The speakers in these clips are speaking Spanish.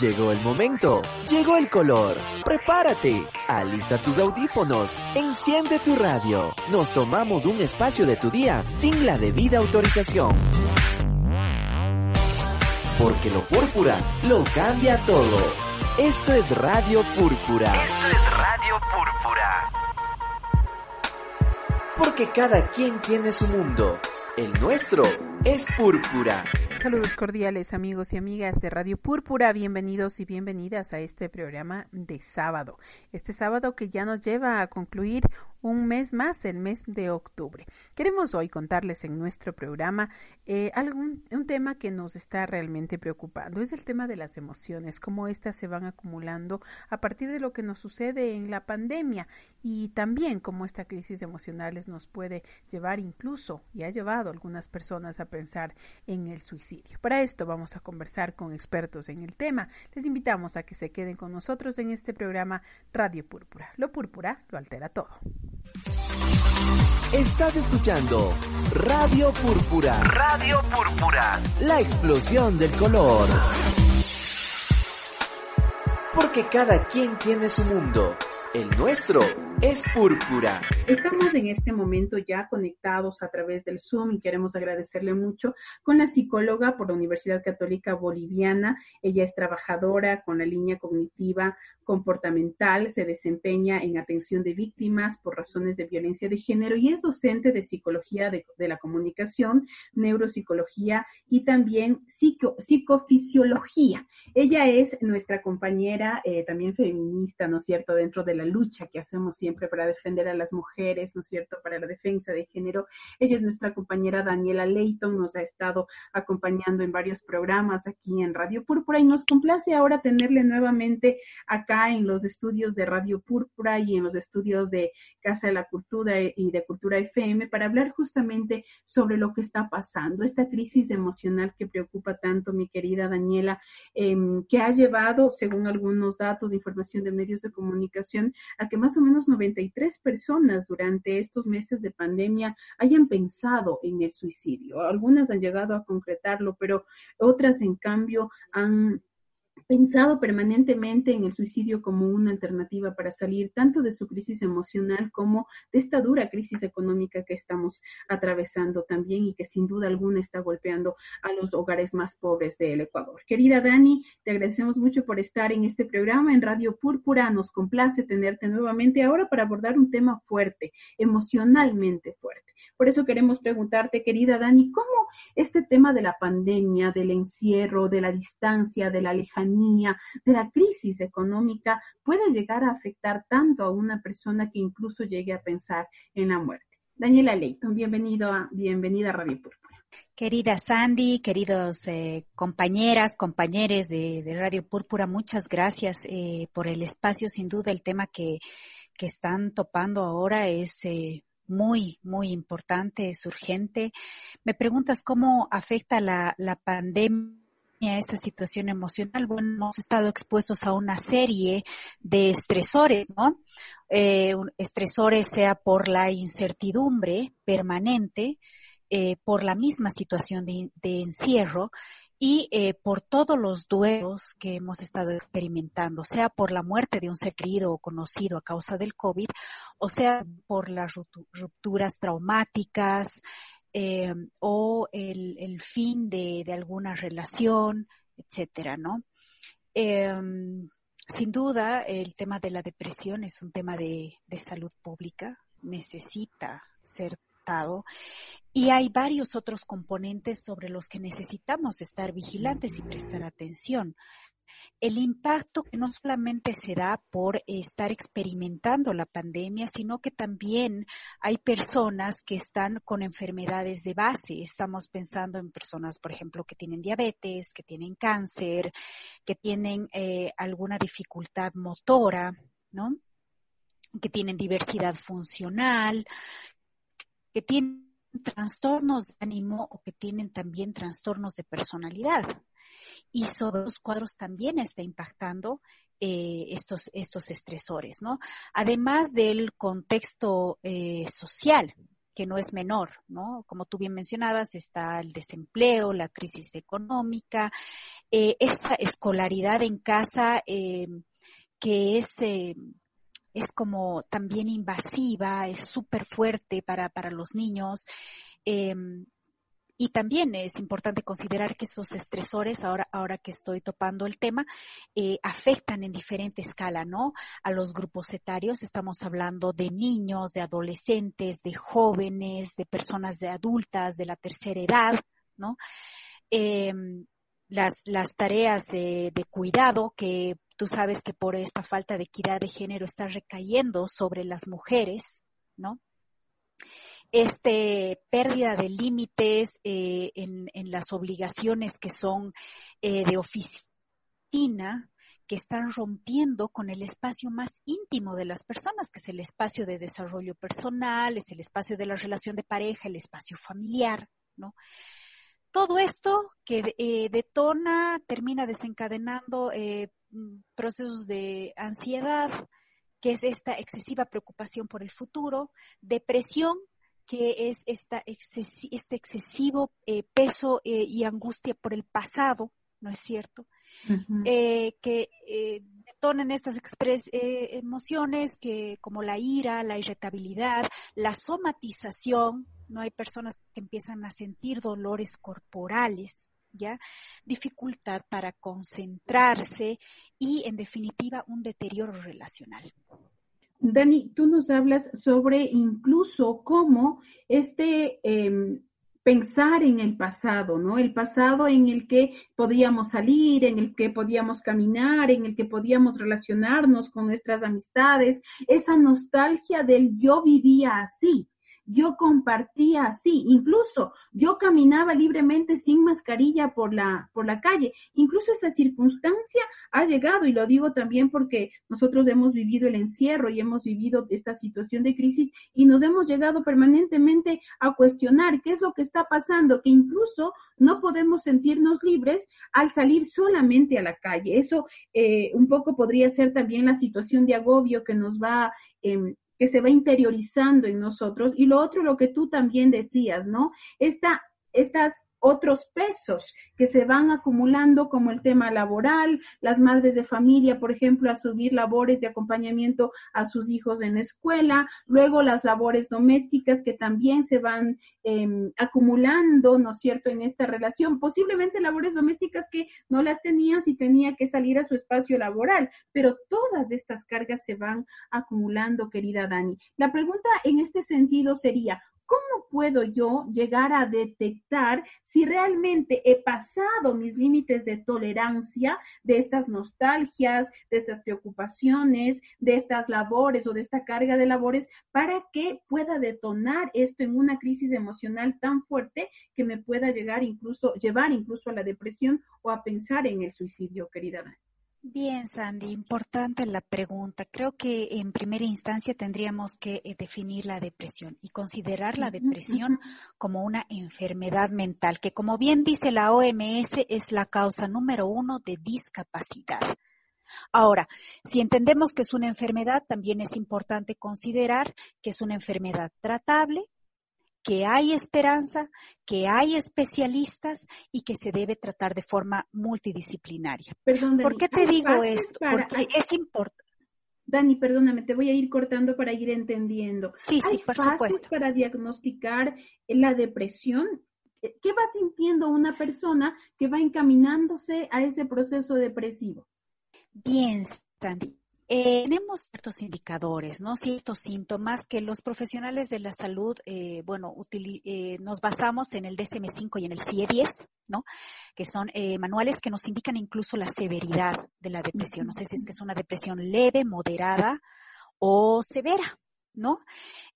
Llegó el momento, llegó el color. Prepárate, alista tus audífonos, enciende tu radio. Nos tomamos un espacio de tu día sin la debida autorización. Porque lo púrpura lo cambia todo. Esto es Radio Púrpura. Esto es Radio Púrpura. Porque cada quien tiene su mundo. El nuestro es púrpura. Saludos cordiales amigos y amigas de Radio Púrpura, bienvenidos y bienvenidas a este programa de sábado. Este sábado que ya nos lleva a concluir un mes más, el mes de octubre. Queremos hoy contarles en nuestro programa eh, algún, un tema que nos está realmente preocupando. Es el tema de las emociones, cómo éstas se van acumulando a partir de lo que nos sucede en la pandemia y también cómo esta crisis emocionales nos puede llevar incluso y ha llevado a algunas personas a pensar en el suicidio. Para esto vamos a conversar con expertos en el tema. Les invitamos a que se queden con nosotros en este programa Radio Púrpura. Lo púrpura lo altera todo. Estás escuchando Radio Púrpura. Radio Púrpura. La explosión del color. Porque cada quien tiene su mundo. El nuestro es púrpura. Estamos en este momento ya conectados a través del Zoom y queremos agradecerle mucho con la psicóloga por la Universidad Católica Boliviana. Ella es trabajadora con la línea cognitiva comportamental, se desempeña en atención de víctimas por razones de violencia de género y es docente de psicología de, la comunicación, neuropsicología y también psico, psicofisiología. Ella es nuestra compañera eh, también feminista, ¿no es cierto?, dentro de la lucha que hacemos siempre para defender a las mujeres, ¿no es cierto?, para la defensa de género. Ella es nuestra compañera Daniela Leighton, nos ha estado acompañando en varios programas aquí en Radio Púrpura y nos complace ahora tenerle nuevamente acá en los estudios de Radio Púrpura y en los estudios de Casa de la Cultura y de Cultura FM para hablar justamente sobre lo que está pasando, esta crisis emocional que preocupa tanto, mi querida Daniela, em, que ha llevado, según algunos datos de información de medios de comunicación, a que más o menos 93 personas durante estos meses de pandemia hayan pensado en el suicidio. Algunas han llegado a concretarlo, pero otras, en cambio, han pensado permanentemente en el suicidio como una alternativa para salir tanto de su crisis emocional como de esta dura crisis económica que estamos atravesando también y que sin duda alguna está golpeando a los hogares más pobres del Ecuador. Querida Dani, te agradecemos mucho por estar en este programa en Radio Púrpura. Nos complace tenerte nuevamente ahora para abordar un tema fuerte, emocionalmente fuerte. Por eso queremos preguntarte, querida Dani, ¿cómo este tema de la pandemia, del encierro, de la distancia, de la lejanía, de la crisis económica puede llegar a afectar tanto a una persona que incluso llegue a pensar en la muerte? Daniela Leighton, bienvenido a, bienvenida a Radio Púrpura. Querida Sandy, queridos eh, compañeras, compañeros de, Radio Púrpura, muchas gracias eh, por el espacio. Sin duda, el tema que, que están topando ahora es eh, muy, muy importante, es urgente. Me preguntas cómo afecta la, la pandemia a esta situación emocional. Bueno, hemos estado expuestos a una serie de estresores, ¿no? Eh, estresores sea por la incertidumbre permanente, eh, por la misma situación de encierro y eh, por todos los duelos que hemos estado experimentando, sea por la muerte de un ser querido o conocido a causa del COVID, o sea por las rupturas traumáticas eh, o el, el fin de, de, alguna relación, etcétera, ¿no? Eh, sin duda, el tema de la depresión es un tema de, de salud pública, necesita ser y hay varios otros componentes sobre los que necesitamos estar vigilantes y prestar atención. El impacto que no solamente se da por estar experimentando la pandemia, sino que también hay personas que están con enfermedades de base. Estamos pensando en personas, por ejemplo, que tienen diabetes, que tienen cáncer, que tienen eh, alguna dificultad motora, ¿no? Que tienen diversidad funcional, que tienen trastornos de ánimo o que tienen también trastornos de personalidad. Y sobre los cuadros también está impactando eh, estos, estos estresores, ¿no? Además del contexto eh, social que no es menor, ¿no? Como tú bien mencionabas, está el desempleo, la crisis económica, eh, esta escolaridad en casa que es, es como también invasiva, es súper fuerte para, para los niños. Em, y también es importante considerar que esos estresores, ahora, ahora que estoy topando el tema, eh, afectan en diferente escala, ¿no? A los grupos etarios, estamos hablando de niños, de adolescentes, de jóvenes, de personas de adultas, de la tercera edad, ¿no? Em, las, las tareas de, de cuidado que tú sabes que por esta falta de equidad de género está recayendo sobre las mujeres, ¿no? este pérdida de límites eh, en, las obligaciones que son eh, de oficina, que están rompiendo con el espacio más íntimo de las personas, que es el espacio de desarrollo personal, es el espacio de la relación de pareja, el espacio familiar, ¿no? Todo esto que eh, detona, termina desencadenando mm, procesos de ansiedad, que es esta excesiva preocupación por el futuro, depresión, que es esta este excesivo eh, peso eh, y angustia por el pasado, ¿no es cierto? eh, que eh, detonan estas eh, emociones que como la ira, la irritabilidad, la somatización, no hay personas que empiezan a sentir dolores corporales, ¿ya? Dificultad para concentrarse y en definitiva un deterioro relacional. Dani, tú nos hablas sobre incluso cómo este eh, pensar en el pasado, ¿no? El pasado en el que podíamos salir, en el que podíamos caminar, en el que podíamos relacionarnos con nuestras amistades, esa nostalgia del yo vivía así yo compartía así, incluso yo caminaba libremente sin mascarilla por la, por la calle. Incluso esta circunstancia ha llegado, y lo digo también porque nosotros hemos vivido el encierro y hemos vivido esta situación de crisis y nos hemos llegado permanentemente a cuestionar qué es lo que está pasando, que incluso no podemos sentirnos libres al salir solamente a la calle. Eso eh, un poco podría ser también la situación de agobio que nos va eh, que se va interiorizando en nosotros. Y lo otro, lo que tú también decías, ¿no? Esta, estas otros pesos que se van acumulando como el tema laboral, las madres de familia, por ejemplo, a subir labores de acompañamiento a sus hijos en escuela, luego las labores domésticas que también se van eh, acumulando, ¿no es cierto?, en esta relación, posiblemente labores domésticas que no las tenía si tenía que salir a su espacio laboral, pero todas estas cargas se van acumulando, querida Dani. La pregunta en este sentido sería, ¿cómo puedo yo llegar a detectar si realmente he pasado mis límites de tolerancia de estas nostalgias, de estas preocupaciones, de estas labores o de esta carga de labores para que pueda detonar esto en una crisis emocional tan fuerte que me pueda llegar incluso, llevar incluso a la depresión o a pensar en el suicidio, querida? Bien, Sandy, importante la pregunta. Creo que en primera instancia tendríamos que eh, definir la depresión y considerar la depresión como una enfermedad mental, que como bien dice la OMS es la causa número uno de discapacidad. Ahora, si entendemos que es una enfermedad, también es importante considerar que es una enfermedad tratable, que hay esperanza, que hay especialistas y que se debe tratar de forma multidisciplinaria. ¿Por qué te digo esto? Porque es importante. Dani, perdóname, te voy a ir cortando para ir entendiendo. Sí, sí, por supuesto. para diagnosticar la depresión? ¿Qué va sintiendo una persona que va encaminándose a ese proceso depresivo? Bien, Sandy. Eh, tenemos ciertos indicadores, ¿no? Ciertos síntomas que los profesionales de la salud, eh, bueno, eh, nos basamos en el DSM-5 y en el CIE-10, ¿no? Que son eh, manuales que nos indican incluso la severidad de la depresión. No sé si es que es una depresión leve, moderada o severa, ¿no?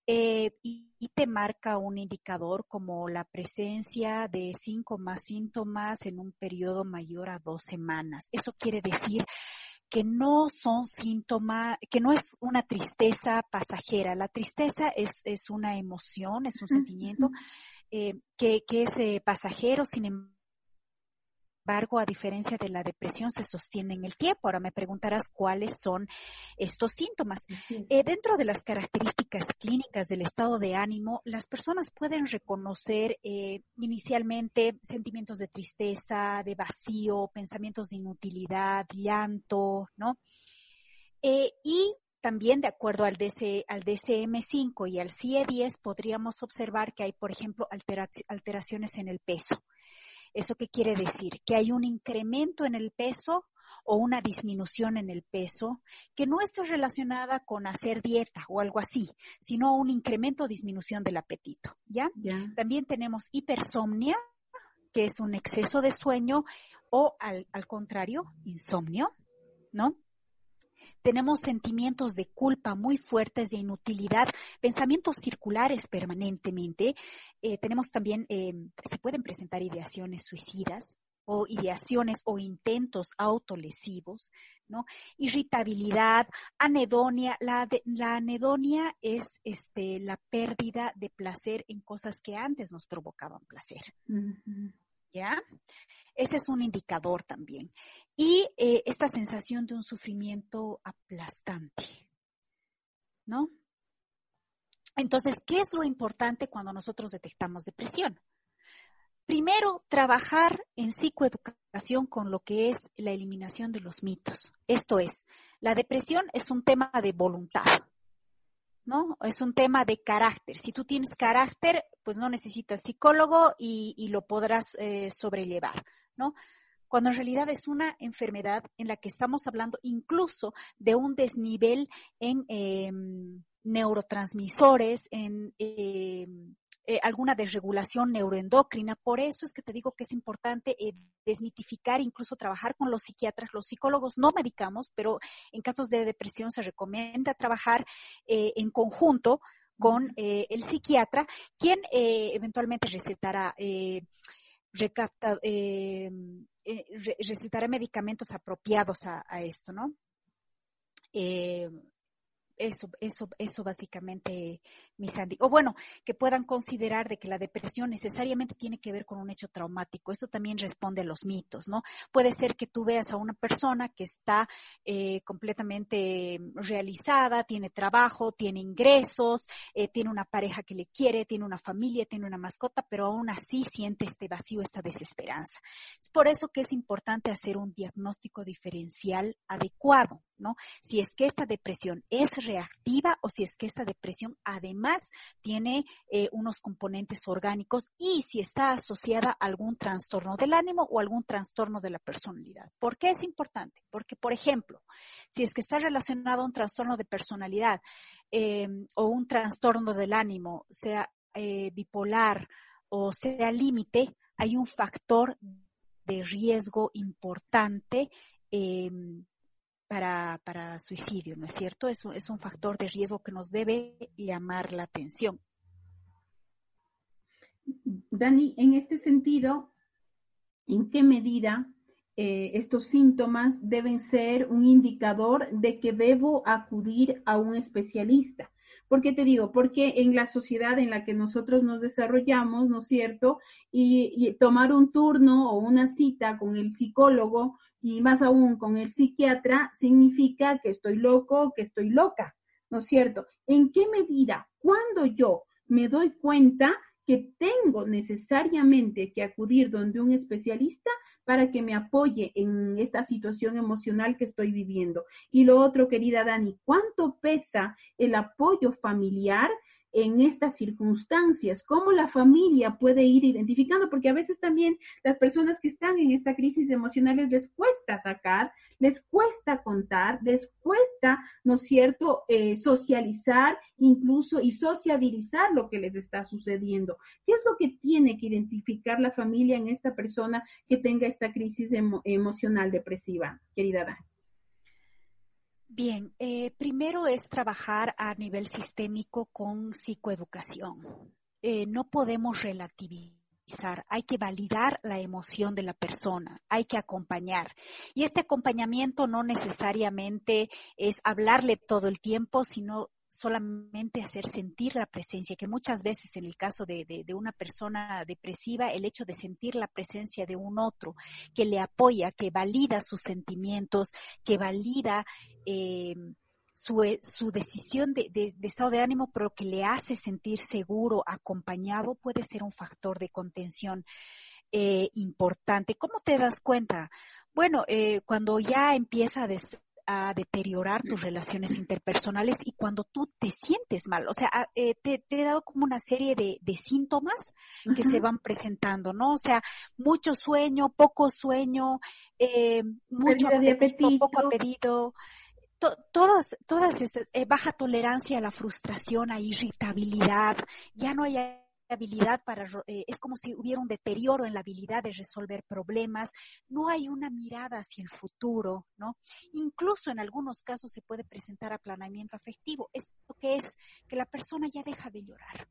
Y, y, te marca un indicador como la presencia de cinco más síntomas en un periodo mayor a dos semanas. Eso quiere decir que no son síntomas, que no es una tristeza pasajera. La tristeza es, es una emoción, es un sentimiento eh, que, que, es eh, pasajero, sin embargo, a diferencia de la depresión, se sostiene en el tiempo. Ahora me preguntarás cuáles son estos síntomas. Eh, dentro de las características clínicas del estado de ánimo, las personas pueden reconocer eh, inicialmente sentimientos de tristeza, de vacío, pensamientos de inutilidad, llanto, ¿no? Eh, y también de acuerdo al, DC, al DCM5 y al CIE10 podríamos observar que hay, por ejemplo, alteraciones en el peso. ¿Eso qué quiere decir? Que hay un incremento en el peso o una disminución en el peso que no está relacionada con hacer dieta o algo así, sino un incremento o disminución del apetito, ¿ya? También tenemos hipersomnia, que es un exceso de sueño, o al, al contrario, insomnio, ¿no? Tenemos sentimientos de culpa muy fuertes, de inutilidad, pensamientos circulares permanentemente. Eh, tenemos también, eh, se pueden presentar ideaciones suicidas o ideaciones o intentos autolesivos, ¿no? Irritabilidad, anedonia. La, la anedonia es este, la pérdida de placer en cosas que antes nos provocaban placer. ¿Ya? Ese es un indicador también. Y eh, esta sensación de un sufrimiento aplastante, ¿no? Entonces, ¿qué es lo importante cuando nosotros detectamos depresión? Primero, trabajar en psicoeducación con lo que es la eliminación de los mitos. Esto es, la depresión es un tema de voluntad. ¿No? Es un tema de carácter. Si tú tienes carácter, pues no necesitas psicólogo y, lo podrás eh, sobrellevar, ¿no? Cuando en realidad es una enfermedad en la que estamos hablando incluso de un desnivel en em, neurotransmisores, en em, eh, alguna desregulación neuroendocrina. Por eso es que te digo que es importante eh, desmitificar, incluso trabajar con los psiquiatras. Los psicólogos no medicamos, pero en casos de depresión se recomienda trabajar eh, en conjunto con el psiquiatra, quien eventualmente recetará recapta, recetará medicamentos apropiados a, esto, ¿no? Eso, eso, eso básicamente, mi Sandy. O bueno, que puedan considerar de que la depresión necesariamente tiene que ver con un hecho traumático. Eso también responde a los mitos, ¿no? Puede ser que tú veas a una persona que está eh, completamente realizada, tiene trabajo, tiene ingresos, eh, tiene una pareja que le quiere, tiene una familia, tiene una mascota, pero aún así siente este vacío, esta desesperanza. Es por eso que es importante hacer un diagnóstico diferencial adecuado, ¿no? Si es que esta depresión es reactiva o si es que esta depresión además tiene eh, unos componentes orgánicos y si está asociada a algún trastorno del ánimo o algún trastorno de la personalidad. ¿Por qué es importante? Porque, por ejemplo, si es que está relacionado a un trastorno de personalidad em, o un trastorno del ánimo, sea eh, bipolar o sea límite, hay un factor de riesgo importante eh, para, para suicidio, ¿no es cierto? Es es un factor de riesgo que nos debe llamar la atención. Dani, en este sentido, ¿en qué medida eh, estos síntomas deben ser un indicador de que debo acudir a un especialista? ¿Por qué te digo? Porque en la sociedad en la que nosotros nos desarrollamos, ¿no es cierto? Y, tomar un turno o una cita con el psicólogo y más aún con el psiquiatra significa que estoy loco, que estoy loca, ¿no es cierto? ¿En qué medida, cuando yo me doy cuenta que tengo necesariamente que acudir donde un especialista para que me apoye en esta situación emocional que estoy viviendo. Y lo otro, querida Dani, ¿cuánto pesa el apoyo familiar en estas circunstancias, cómo la familia puede ir identificando, porque a veces también las personas que están en esta crisis emocionales les cuesta sacar, les cuesta contar, les cuesta, ¿no es cierto?, eh, socializar incluso y sociabilizar lo que les está sucediendo. ¿Qué es lo que tiene que identificar la familia en esta persona que tenga esta crisis emocional depresiva, querida Dani? Bien, eh, primero es trabajar a nivel sistémico con psicoeducación. Eh, no podemos relativizar, hay que validar la emoción de la persona, hay que acompañar. Y este acompañamiento no necesariamente es hablarle todo el tiempo, sino solamente hacer sentir la presencia, que muchas veces en el caso de, una persona depresiva, el hecho de sentir la presencia de un otro que le apoya, que valida sus sentimientos, que valida eh, su, su, decisión de, estado de ánimo, pero que le hace sentir seguro, acompañado, puede ser un factor de contención eh, importante. ¿Cómo te das cuenta? Bueno, eh, cuando ya empieza a, a deteriorar tus relaciones interpersonales y cuando tú te sientes mal. O sea, eh, te, he dado como una serie de, síntomas que se van presentando, ¿no? O sea, mucho sueño, poco sueño, eh, mucho apetito, poco apetito. todas, todas esas, eh, baja tolerancia a la frustración, a irritabilidad, ya no hay habilidad para, eh, es como si hubiera un deterioro en la habilidad de resolver problemas, no hay una mirada hacia el futuro, ¿no? Incluso en algunos casos se puede presentar aplanamiento afectivo. Esto que es que la persona ya deja de llorar.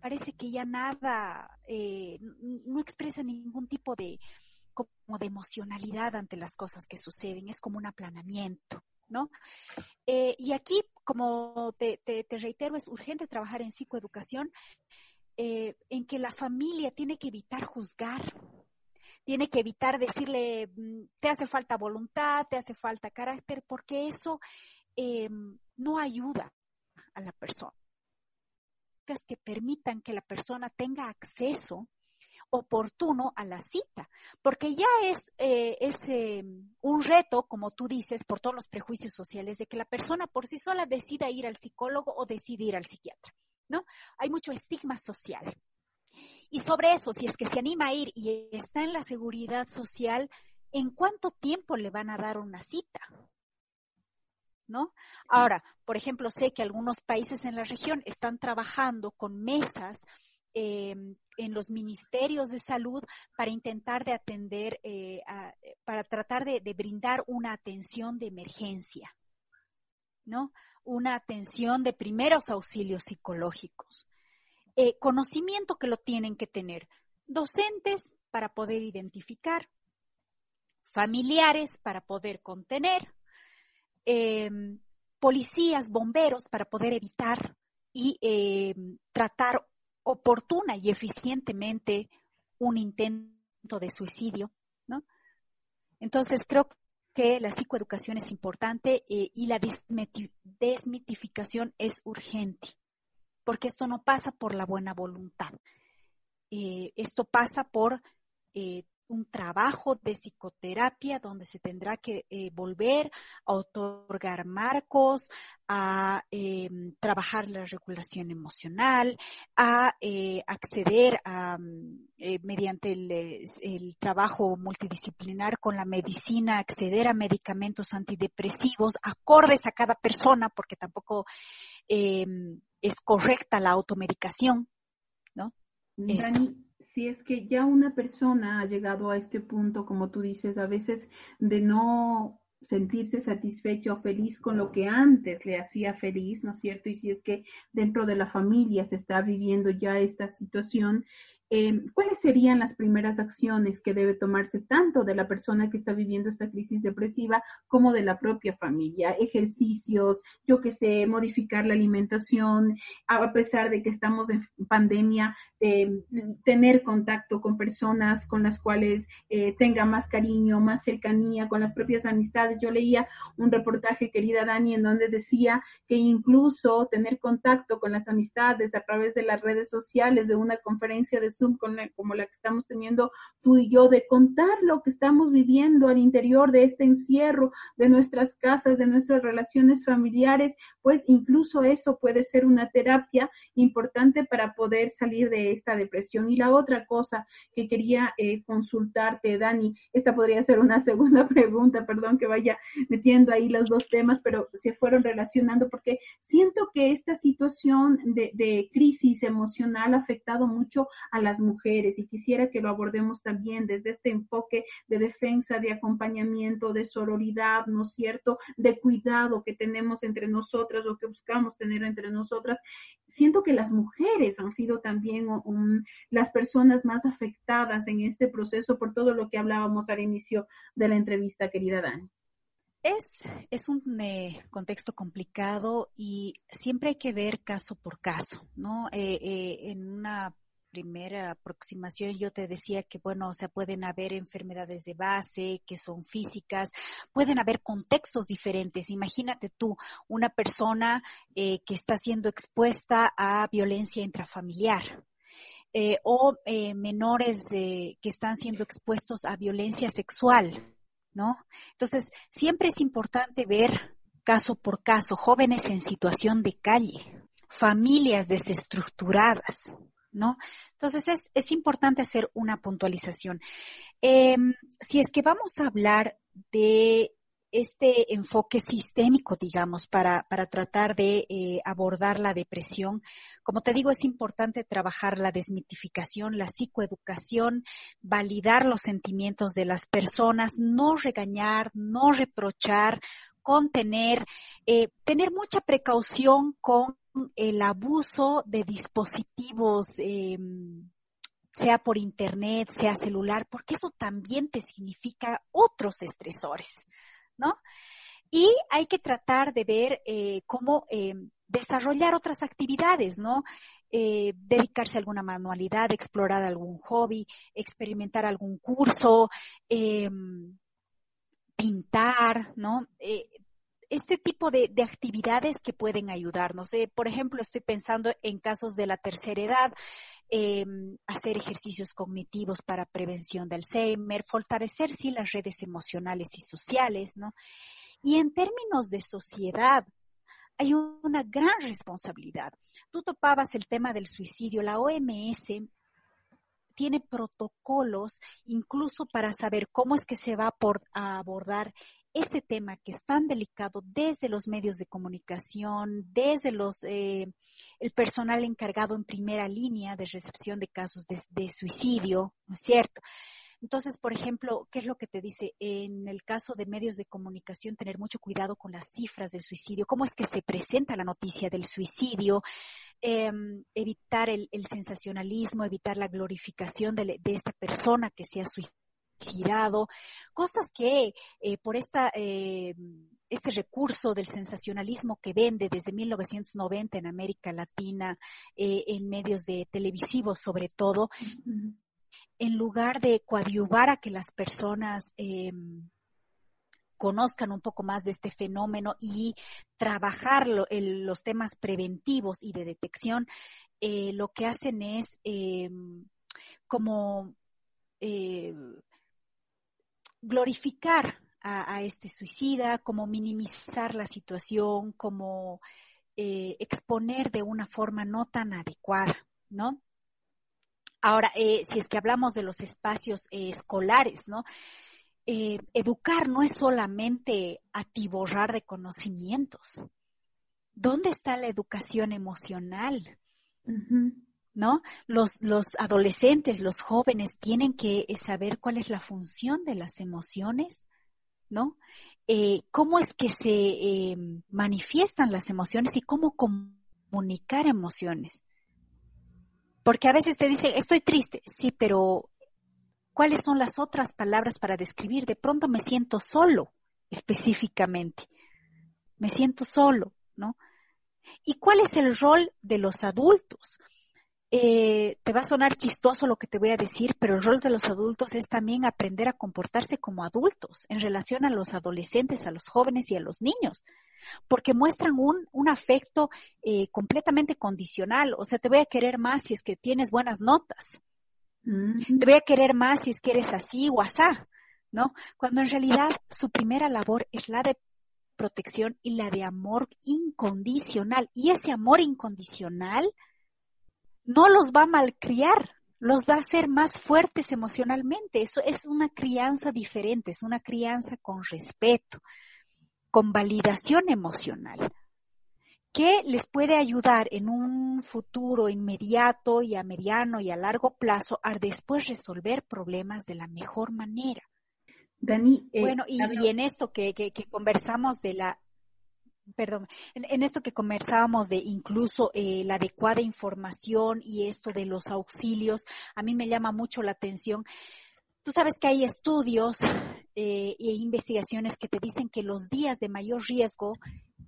Parece que ya nada, eh, no expresa ningún tipo de, como de emocionalidad ante las cosas que suceden, es como un aplanamiento. ¿No? Eh, y aquí, como te, te, reitero, es urgente trabajar en psicoeducación eh, en que la familia tiene que evitar juzgar, tiene que evitar decirle, mm, te hace falta voluntad, te hace falta carácter, porque eso eh, no ayuda a la persona. Que permitan que la persona tenga acceso oportuno a la cita, porque ya es, eh, es un reto, como tú dices, por todos los prejuicios sociales, de que la persona por sí sola decida ir al psicólogo o decida ir al psiquiatra. ¿No? Hay mucho estigma social. Y sobre eso, si es que se anima a ir y está en la seguridad social, ¿en cuánto tiempo le van a dar una cita? ¿No? Ahora, por ejemplo, sé que algunos países en la región están trabajando con mesas em, en los ministerios de salud para intentar de atender, eh, para tratar de, de, brindar una atención de emergencia, ¿no? una atención de primeros auxilios psicológicos. Eh, conocimiento que lo tienen que tener docentes para poder identificar, familiares para poder contener, em, policías, bomberos para poder evitar y em, tratar oportuna y eficientemente un intento de suicidio, ¿no? Entonces creo que la psicoeducación es importante eh, y la desmitificación es urgente, porque esto no pasa por la buena voluntad. Eh, esto pasa por eh, un trabajo de psicoterapia donde se tendrá que eh, volver a otorgar marcos, a em, trabajar la regulación emocional, a eh, acceder a, mm, eh, mediante el, el, trabajo multidisciplinar con la medicina, acceder a medicamentos antidepresivos acordes a cada persona, porque tampoco em, es correcta la automedicación, ¿no? Si es que ya una persona ha llegado a este punto, como tú dices, a veces de no sentirse satisfecho o feliz con lo que antes le hacía feliz, ¿no es cierto? Y si es que dentro de la familia se está viviendo ya esta situación, eh, ¿cuáles serían las primeras acciones que debe tomarse tanto de la persona que está viviendo esta crisis depresiva como de la propia familia? Ejercicios, yo que sé, modificar la alimentación, a pesar de que estamos en pandemia, eh, tener contacto con personas con las cuales eh, tenga más cariño, más cercanía, con las propias amistades. Yo leía un reportaje, querida Dani, en donde decía que incluso tener contacto con las amistades a través de las redes sociales, de una conferencia de como la que estamos teniendo tú y yo, de contar lo que estamos viviendo al interior de este encierro, de nuestras casas, de nuestras relaciones familiares, pues incluso eso puede ser una terapia importante para poder salir de esta depresión. Y la otra cosa que quería eh, consultarte, Dani, esta podría ser una segunda pregunta, perdón que vaya metiendo ahí los dos temas, pero se fueron relacionando porque siento que esta situación de, de crisis emocional ha afectado mucho a la las mujeres y quisiera que lo abordemos también desde este enfoque de defensa, de acompañamiento, de sororidad, ¿no es cierto?, de cuidado que tenemos entre nosotras o que buscamos tener entre nosotras. Siento que las mujeres han sido también las personas más afectadas en este proceso por todo lo que hablábamos al inicio de la entrevista, querida Dani. Es, es un eh, contexto complicado y siempre hay que ver caso por caso, ¿no? Eh, eh, en una primera aproximación yo te decía que, bueno, o sea, pueden haber enfermedades de base que son físicas, pueden haber contextos diferentes. Imagínate tú, una persona que está siendo expuesta a violencia intrafamiliar, eh, o eh, menores que están siendo expuestos a violencia sexual. ¿no? Entonces, siempre es importante ver caso por caso, jóvenes en situación de calle, familias desestructuradas, ¿no? Entonces es, es importante hacer una puntualización. Em, si es que vamos a hablar de este enfoque sistémico, digamos, para, para tratar de eh, abordar la depresión. Como te digo, es importante trabajar la desmitificación, la psicoeducación, validar los sentimientos de las personas, no regañar, no reprochar, contener, eh, tener mucha precaución con el abuso de dispositivos. Eh, sea por internet, sea celular, porque eso también te significa otros estresores. ¿no? Y hay que tratar de ver eh, cómo eh, desarrollar otras actividades, ¿no? Eh, dedicarse a alguna manualidad, explorar algún hobby, experimentar algún curso, em, pintar, ¿no? Este tipo de, de, actividades que pueden ayudarnos. por ejemplo, estoy pensando en casos de la tercera edad, eh, hacer ejercicios cognitivos para prevención de Alzheimer, fortalecer sí las redes emocionales y sociales, ¿no? Y en términos de sociedad, hay una gran responsabilidad. Tú topabas el tema del suicidio. La OMS tiene protocolos incluso para saber cómo es que se va a abordar este tema que es tan delicado desde los medios de comunicación, desde los eh, el personal encargado en primera línea de recepción de casos de, suicidio, ¿no es cierto? Entonces, por ejemplo, ¿qué es lo que te dice? En el caso de medios de comunicación, tener mucho cuidado con las cifras del suicidio, cómo es que se presenta la noticia del suicidio, eh, evitar el, el, sensacionalismo, evitar la glorificación de, de esta persona que se ha suicidado cosas que eh, por esta, eh, este recurso del sensacionalismo que vende desde 1990 en América Latina, eh, en medios de televisivos sobre todo, en lugar de coadyuvar a que las personas conozcan un poco más de este fenómeno y trabajar los temas preventivos y de detección, lo que hacen es como glorificar a, este suicida, como minimizar la situación, como eh, exponer de una forma no tan adecuada, ¿no? Ahora, eh, si es que hablamos de los espacios eh, escolares, ¿no? educar no es solamente atiborrar de conocimientos. ¿Dónde está la educación emocional? ¿No? Los, los adolescentes, los jóvenes tienen que eh, saber cuál es la función de las emociones, ¿no? Eh, cómo es que se eh, manifiestan las emociones y cómo comunicar emociones. Porque a veces te dicen, estoy triste, sí, pero ¿cuáles son las otras palabras para describir? De pronto me siento solo, específicamente. Me siento solo, ¿no? ¿Y cuál es el rol de los adultos? Eh, te va a sonar chistoso lo que te voy a decir, pero el rol de los adultos es también aprender a comportarse como adultos en relación a los adolescentes, a los jóvenes y a los niños, porque muestran un, un afecto eh, completamente condicional. O sea, te voy a querer más si es que tienes buenas notas. Te voy a querer más si es que eres así o asá, ¿no? Cuando en realidad su primera labor es la de protección y la de amor incondicional. Y ese amor incondicional no los va a malcriar, los va a hacer más fuertes emocionalmente. Eso es una crianza diferente, es una crianza con respeto, con validación emocional, que les puede ayudar en un futuro inmediato y a mediano y a largo plazo a después resolver problemas de la mejor manera. Dani, eh, bueno, y, y, en esto que, que, que conversamos de la perdón, en, esto que conversábamos de incluso eh, la adecuada información y esto de los auxilios, a mí me llama mucho la atención. Tú sabes que hay estudios eh, e investigaciones que te dicen que los días de mayor riesgo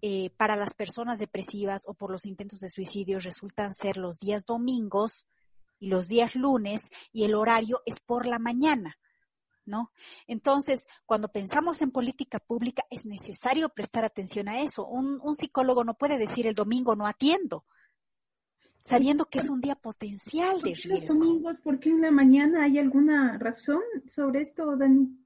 eh, para las personas depresivas o por los intentos de suicidio resultan ser los días domingos y los días lunes y el horario es por la mañana. ¿No? Entonces, cuando pensamos en política pública, es necesario prestar atención a eso. Un, un psicólogo no puede decir el domingo no atiendo, sabiendo que es un día potencial de riesgo. Los domingos, ¿por qué en la mañana hay alguna razón sobre esto, Dani?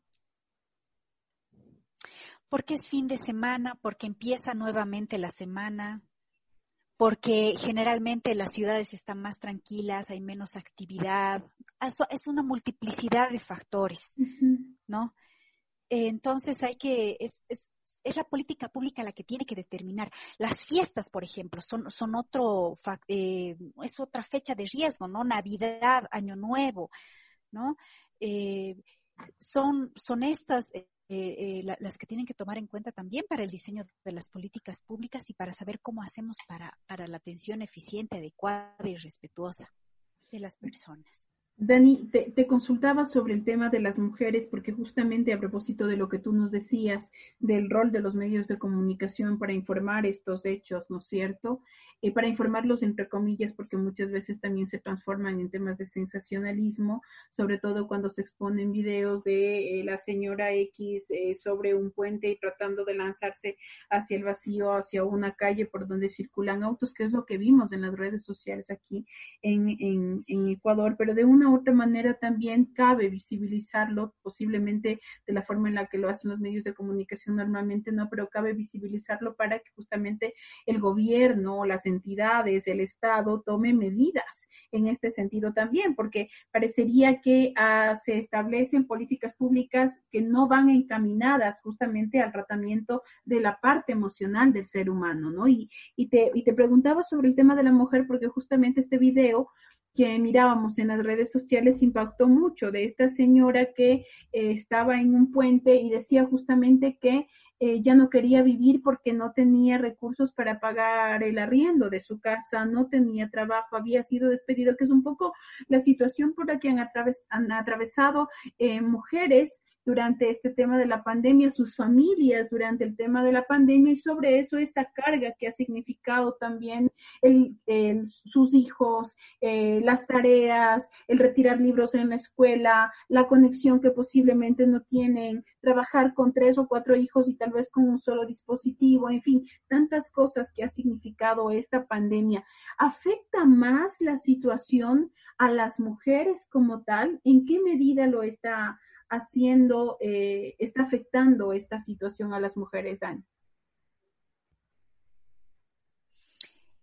Porque es fin de semana, porque empieza nuevamente la semana, porque generalmente las ciudades están más tranquilas, hay menos actividad. Es una multiplicidad de factores, ¿no? entonces hay que, es, es, es, la política pública la que tiene que determinar. Las fiestas, por ejemplo, son, son otro, eh, es otra fecha de riesgo, ¿no? Navidad, Año Nuevo, ¿no? Eh, son, son estas eh, eh las que tienen que tomar en cuenta también para el diseño de las políticas públicas y para saber cómo hacemos para, para la atención eficiente, adecuada y respetuosa de las personas. Dani, te, consultaba sobre el tema de las mujeres porque justamente a propósito de lo que tú nos decías del rol de los medios de comunicación para informar estos hechos, ¿no es cierto? Eh, para informarlos entre comillas porque muchas veces también se transforman en temas de sensacionalismo, sobre todo cuando se exponen videos de eh, la señora X eh, sobre un puente y tratando de lanzarse hacia el vacío, hacia una calle por donde circulan autos, que es lo que vimos en las redes sociales aquí en Ecuador, pero de una otra manera también cabe visibilizarlo, posiblemente de la forma en la que lo hacen los medios de comunicación normalmente no, pero cabe visibilizarlo para que justamente el gobierno, las entidades, el Estado tome medidas en este sentido también, porque parecería que ah, se establecen políticas públicas que no van encaminadas justamente al tratamiento de la parte emocional del ser humano, ¿no? Y, y, te, y te preguntaba sobre el tema de la mujer porque justamente este video que mirábamos en las redes sociales impactó mucho de esta señora que eh, estaba en un puente y decía justamente que eh, ya no quería vivir porque no tenía recursos para pagar el arriendo de su casa, no tenía trabajo, había sido despedido, que es un poco la situación por la que han, han atravesado eh, mujeres durante este tema de la pandemia, sus familias durante el tema de la pandemia y sobre eso esta carga que ha significado también el, sus hijos, eh, las tareas, el retirar libros en la escuela, la conexión que posiblemente no tienen, trabajar con tres o cuatro hijos y tal vez con un solo dispositivo, en fin, tantas cosas que ha significado esta pandemia. ¿Afecta más la situación a las mujeres como tal? ¿En qué medida lo está haciendo, eh, está afectando esta situación a las mujeres, Dani?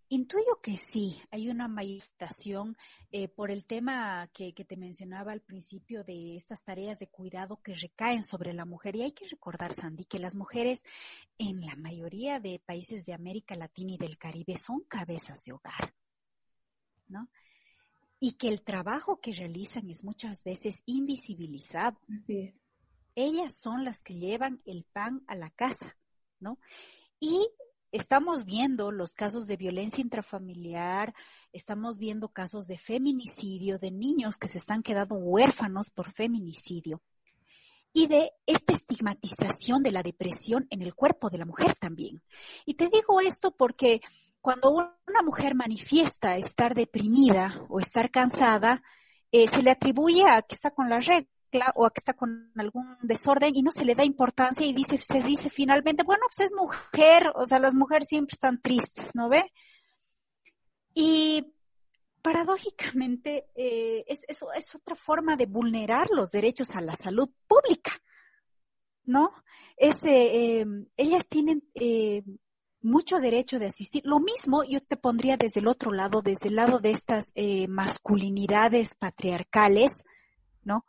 Intuyo que sí, hay una manifestación eh, por el tema que, que, te mencionaba al principio de estas tareas de cuidado que recaen sobre la mujer. Y hay que recordar, Sandy, que las mujeres en la mayoría de países de América Latina y del Caribe son cabezas de hogar, ¿no? Y que el trabajo que realizan es muchas veces invisibilizado. Ellas son las que llevan el pan a la casa, ¿no? Y estamos viendo los casos de violencia intrafamiliar, estamos viendo casos de feminicidio, de niños que se están quedando huérfanos por feminicidio y de esta estigmatización de la depresión en el cuerpo de la mujer también. Y te digo esto porque cuando una mujer manifiesta estar deprimida o estar cansada, eh, se le atribuye a que está con la regla o a que está con algún desorden y no se le da importancia y dice, se dice finalmente, bueno, pues es mujer, o sea, las mujeres siempre están tristes, ¿no ve? Y paradójicamente eh, es, es, otra forma de vulnerar los derechos a la salud pública, ¿no? Es, eh, eh ellas tienen eh, mucho derecho de asistir. Lo mismo yo te pondría desde el otro lado, desde el lado de estas eh, masculinidades patriarcales, ¿no?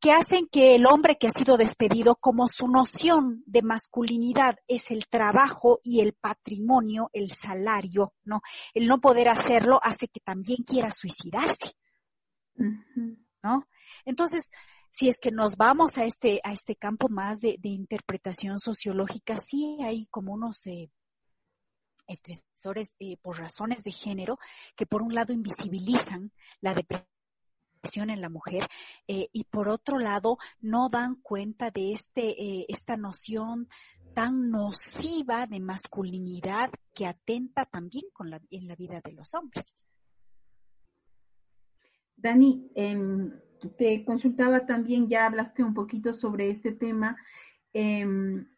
Que hacen que el hombre que ha sido despedido, como su noción de masculinidad es el trabajo y el patrimonio, el salario, ¿no? El no poder hacerlo hace que también quiera suicidarse, ¿no? Entonces, si es que nos vamos a este, a este campo más de, interpretación sociológica, sí hay como unos eh, estresores eh, por razones de género que por un lado invisibilizan la depresión en la mujer eh, y por otro lado no dan cuenta de este eh, esta noción tan nociva de masculinidad que atenta también con la, en la vida de los hombres. Dani, em, te consultaba también, ya hablaste un poquito sobre este tema, em,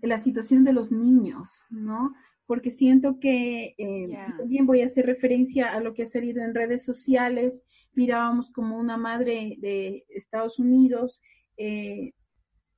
la situación de los niños, ¿no? Porque siento que em, también voy a hacer referencia a lo que ha salido en redes sociales. Mirábamos como una madre de Estados Unidos eh,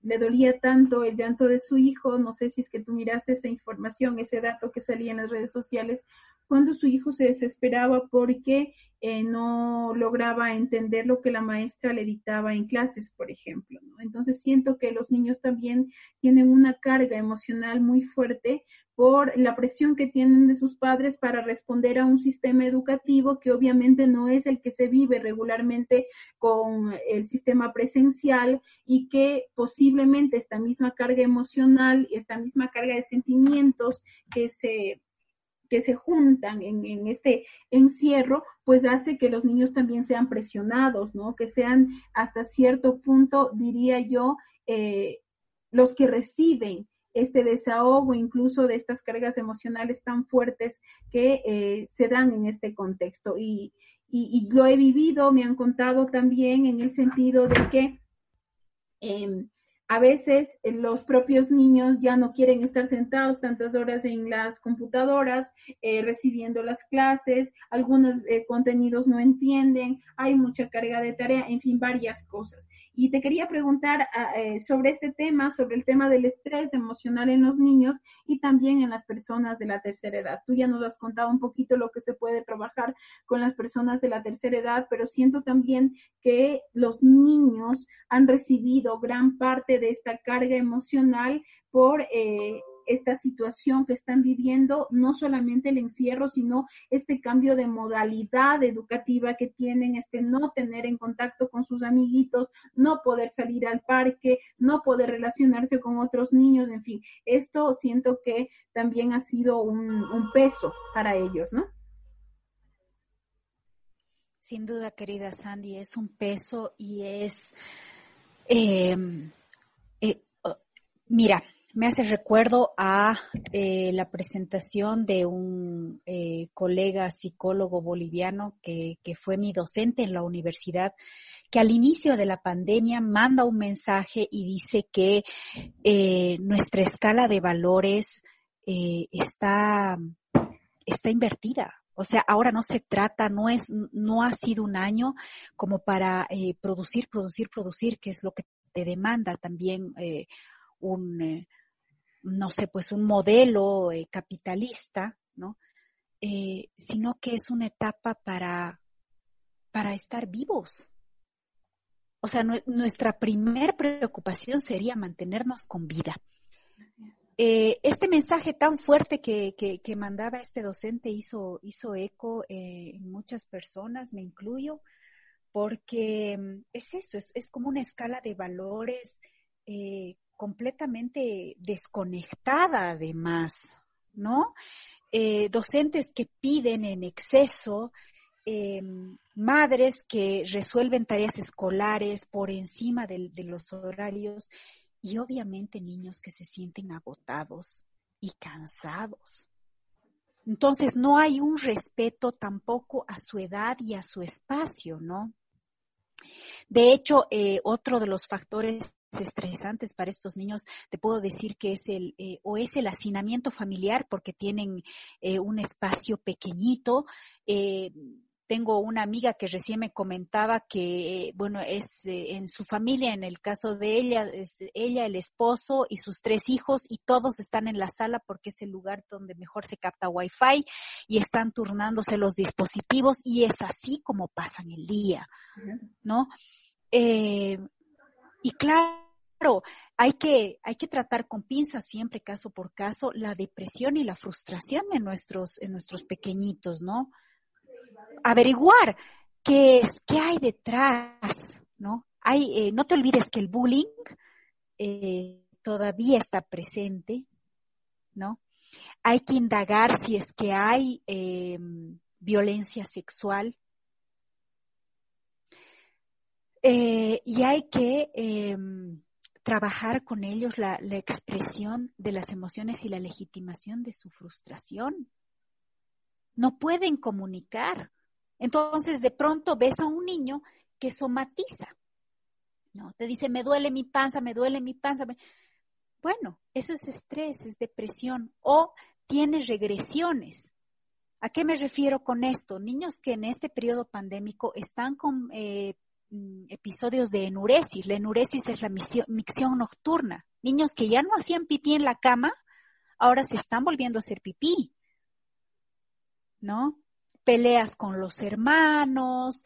le dolía tanto el llanto de su hijo, no sé si es que tú miraste esa información, ese dato que salía en las redes sociales, cuando su hijo se desesperaba porque eh, no lograba entender lo que la maestra le dictaba en clases, por ejemplo. Entonces siento que los niños también tienen una carga emocional muy fuerte por la presión que tienen de sus padres para responder a un sistema educativo que obviamente no es el que se vive regularmente con el sistema presencial y que posiblemente esta misma carga emocional, esta misma carga de sentimientos que se que se juntan en, este encierro, pues hace que los niños también sean presionados, ¿no? Que sean hasta cierto punto, diría yo, eh, los que reciben este desahogo incluso de estas cargas emocionales tan fuertes que eh, se dan en este contexto. Y, y, lo he vivido, me han contado también en el sentido de que em, a veces eh, los propios niños ya no quieren estar sentados tantas horas en las computadoras eh, recibiendo las clases, algunos eh, contenidos no entienden, hay mucha carga de tarea, en fin, varias cosas. Y te quería preguntar ah, sobre este tema, sobre el tema del estrés emocional en los niños y también en las personas de la tercera edad. Tú ya nos has contado un poquito lo que se puede trabajar con las personas de la tercera edad, pero siento también que los niños han recibido gran parte de esta carga emocional por eh, esta situación que están viviendo, no solamente el encierro, sino este cambio de modalidad educativa que tienen, este no tener en contacto con sus amiguitos, no poder salir al parque, no poder relacionarse con otros niños, en fin, esto siento que también ha sido un, peso para ellos, ¿no? Sin duda, querida Sandy, es un peso y es eh, Mira, me hace recuerdo a eh, la presentación de un eh, colega psicólogo boliviano que, fue mi docente en la universidad, que al inicio de la pandemia manda un mensaje y dice que eh, nuestra escala de valores está, está invertida. O sea, ahora no se trata, no es, no ha sido un año como para producir, producir, producir, que es lo que te demanda también un, eh, no sé, pues un modelo eh, capitalista, ¿no? Eh, sino que es una etapa para, para estar vivos. O sea, nuestra primer preocupación sería mantenernos con vida. este mensaje tan fuerte que, que, mandaba este docente hizo, hizo eco en muchas personas, me incluyo, porque mm, es eso, es, es como una escala de valores completamente desconectada además, ¿no? Eh, docentes que piden en exceso, em, madres que resuelven tareas escolares por encima de, de los horarios y obviamente niños que se sienten agotados y cansados. Entonces no hay un respeto tampoco a su edad y a su espacio, ¿no? De hecho, eh, otro de los factores estresantes para estos niños, te puedo decir que es el, eh, o es el hacinamiento familiar porque tienen eh, un espacio pequeñito. Eh, tengo una amiga que recién me comentaba que, bueno, es en su familia, en el caso de ella, es ella, el esposo y sus tres hijos y todos están en la sala porque es el lugar donde mejor se capta wifi y están turnándose los dispositivos y es así como pasan el día, ¿no? Y claro, hay que, hay que tratar con pinzas siempre, caso por caso, la depresión y la frustración en nuestros, en nuestros pequeñitos, ¿no? Averiguar qué es, qué hay detrás, ¿no? Hay, eh, no te olvides que el bullying eh, todavía está presente, ¿no? Hay que indagar si es que hay em, violencia sexual. Eh, y hay que em, trabajar con ellos la, expresión de las emociones y la legitimación de su frustración. No pueden comunicar. Entonces, de pronto ves a un niño que somatiza. No, te dice, me duele mi panza, me duele mi panza. Bueno, eso es estrés, es depresión o tiene regresiones. ¿A qué me refiero con esto? Niños que en este periodo pandémico están con eh, episodios de enuresis. La enuresis es la micción nocturna. Niños que ya no hacían pipí en la cama, ahora se están volviendo a hacer pipí. ¿No? Peleas con los hermanos,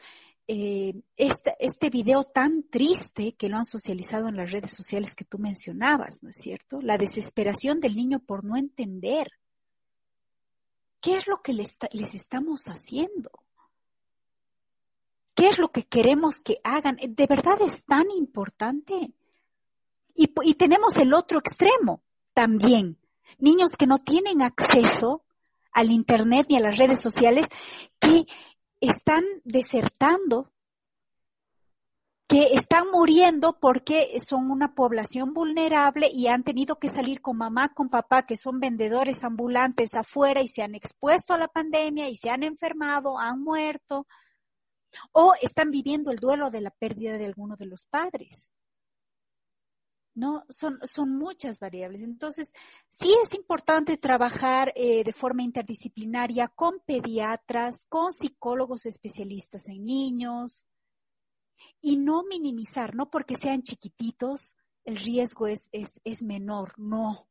eh, este video tan triste que lo han socializado en las redes sociales que tú mencionabas, ¿no es cierto? La desesperación del niño por no entender. ¿Qué es lo que les, estamos haciendo? ¿Qué es lo que queremos que hagan? ¿De verdad es tan importante? Y, y tenemos el otro extremo también. Niños que no tienen acceso al Internet ni a las redes sociales, que están desertando, que están muriendo porque son una población vulnerable y han tenido que salir con mamá, con papá, que son vendedores ambulantes afuera y se han expuesto a la pandemia y se han enfermado, han muerto, o están viviendo el duelo de la pérdida de alguno de los padres. ¿no? Son, son muchas variables. Entonces, sí es importante trabajar eh, de forma interdisciplinaria con pediatras, con psicólogos especialistas en niños y no minimizar, no porque sean chiquititos, el riesgo es, es, es menor, no.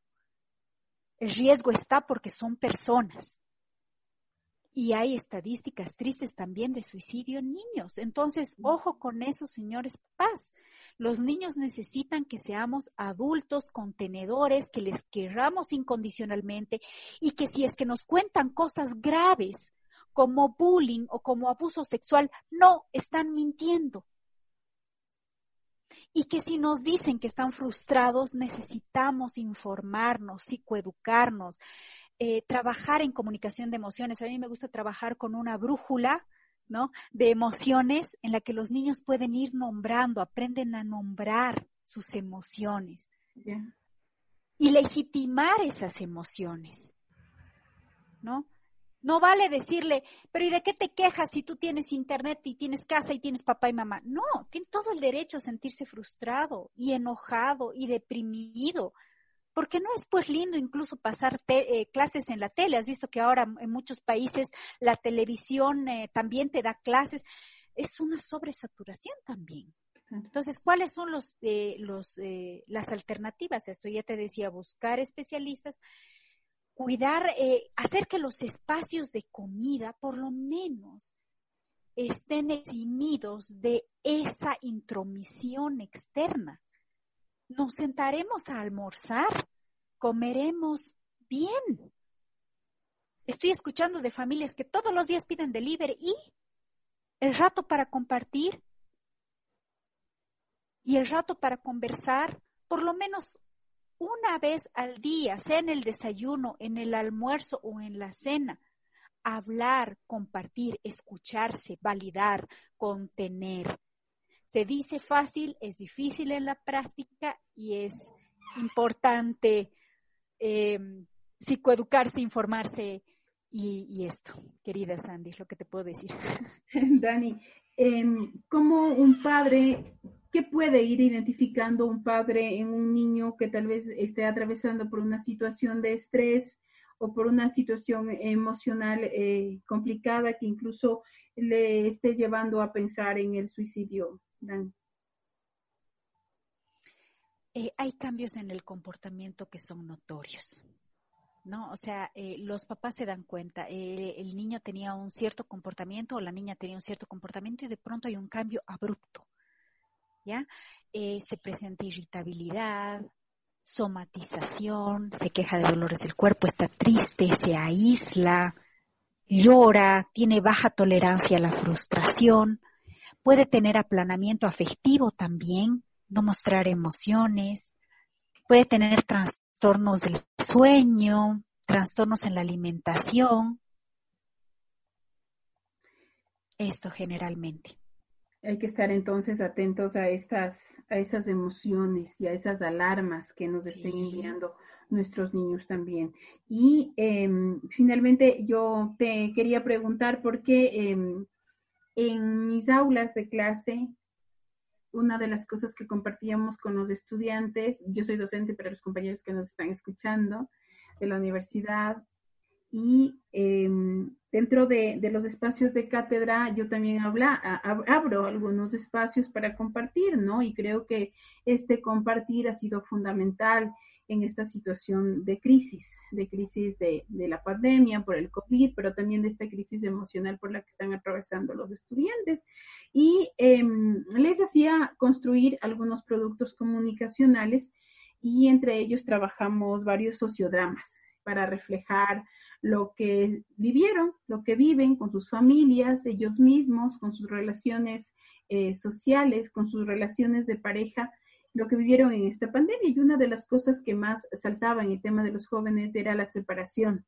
El riesgo está porque son personas. Y hay estadísticas tristes también de suicidio en niños. Entonces, ojo con eso, señores paz. Los niños necesitan que seamos adultos contenedores, que les querramos incondicionalmente y que si es que nos cuentan cosas graves como bullying o como abuso sexual, no están mintiendo. Y que si nos dicen que están frustrados, necesitamos informarnos, psicoeducarnos, eh, trabajar en comunicación de emociones. A mí me gusta trabajar con una brújula ¿no? De emociones en la que los niños pueden ir nombrando, aprenden a nombrar sus emociones. Y legitimar esas emociones, ¿no? No vale decirle, pero ¿y de qué te quejas si tú tienes internet y tienes casa y tienes papá y mamá? No, tiene todo el derecho a sentirse frustrado y enojado y deprimido porque no es pues lindo incluso pasar eh, clases en la tele. Has visto que ahora en muchos países la televisión eh, también te da clases. Es una sobresaturación también. Entonces, ¿cuáles son los, eh, los, las alternativas esto? Ya te decía, buscar especialistas, cuidar, hacer que los espacios de comida, por lo menos, estén eximidos de esa intromisión externa nos sentaremos a almorzar, comeremos bien. Estoy escuchando de familias que todos los días piden delivery y el rato para compartir y el rato para conversar, por lo menos una vez al día, sea en el desayuno, en el almuerzo o en la cena, hablar, compartir, escucharse, validar, contener. Se dice fácil, es difícil en la práctica y es importante em, psicoeducarse, informarse y, esto, querida Sandy, es lo que te puedo decir. Dani, em, ¿cómo un padre, qué puede ir identificando un padre en un niño que tal vez esté atravesando por una situación de estrés o por una situación emocional eh, complicada que incluso le esté llevando a pensar en el suicidio? Eh, hay cambios en el comportamiento que son notorios. ¿no? O sea, eh, los papás se dan cuenta, eh, el niño tenía un cierto comportamiento o la niña tenía un cierto comportamiento y de pronto hay un cambio abrupto, ¿ya? se presenta irritabilidad, somatización, se queja de dolores del cuerpo, está triste, se aísla, llora, tiene baja tolerancia a la frustración, Puede tener aplanamiento afectivo también, no mostrar emociones. Puede tener trastornos del sueño, trastornos en la alimentación. Esto generalmente. Hay que estar entonces atentos a estas, a esas emociones y a esas alarmas que nos estén enviando nuestros niños también. Y em, finalmente yo te quería preguntar por qué em, en mis aulas de clase, una de las cosas que compartíamos con los estudiantes, yo soy docente para los compañeros que nos están escuchando de la universidad, y em, dentro de, los espacios de cátedra yo también habla, abro algunos espacios para compartir, ¿no? Y creo que este compartir ha sido fundamental en esta situación de crisis, de crisis de, la pandemia por el COVID, pero también de esta crisis emocional por la que están atravesando los estudiantes. Y em, les hacía construir algunos productos comunicacionales y entre ellos trabajamos varios sociodramas para reflejar lo que vivieron, lo que viven con sus familias, ellos mismos, con sus relaciones eh, sociales, con sus relaciones de pareja lo que vivieron en esta pandemia. Y una de las cosas que más saltaba en el tema de los jóvenes era la separación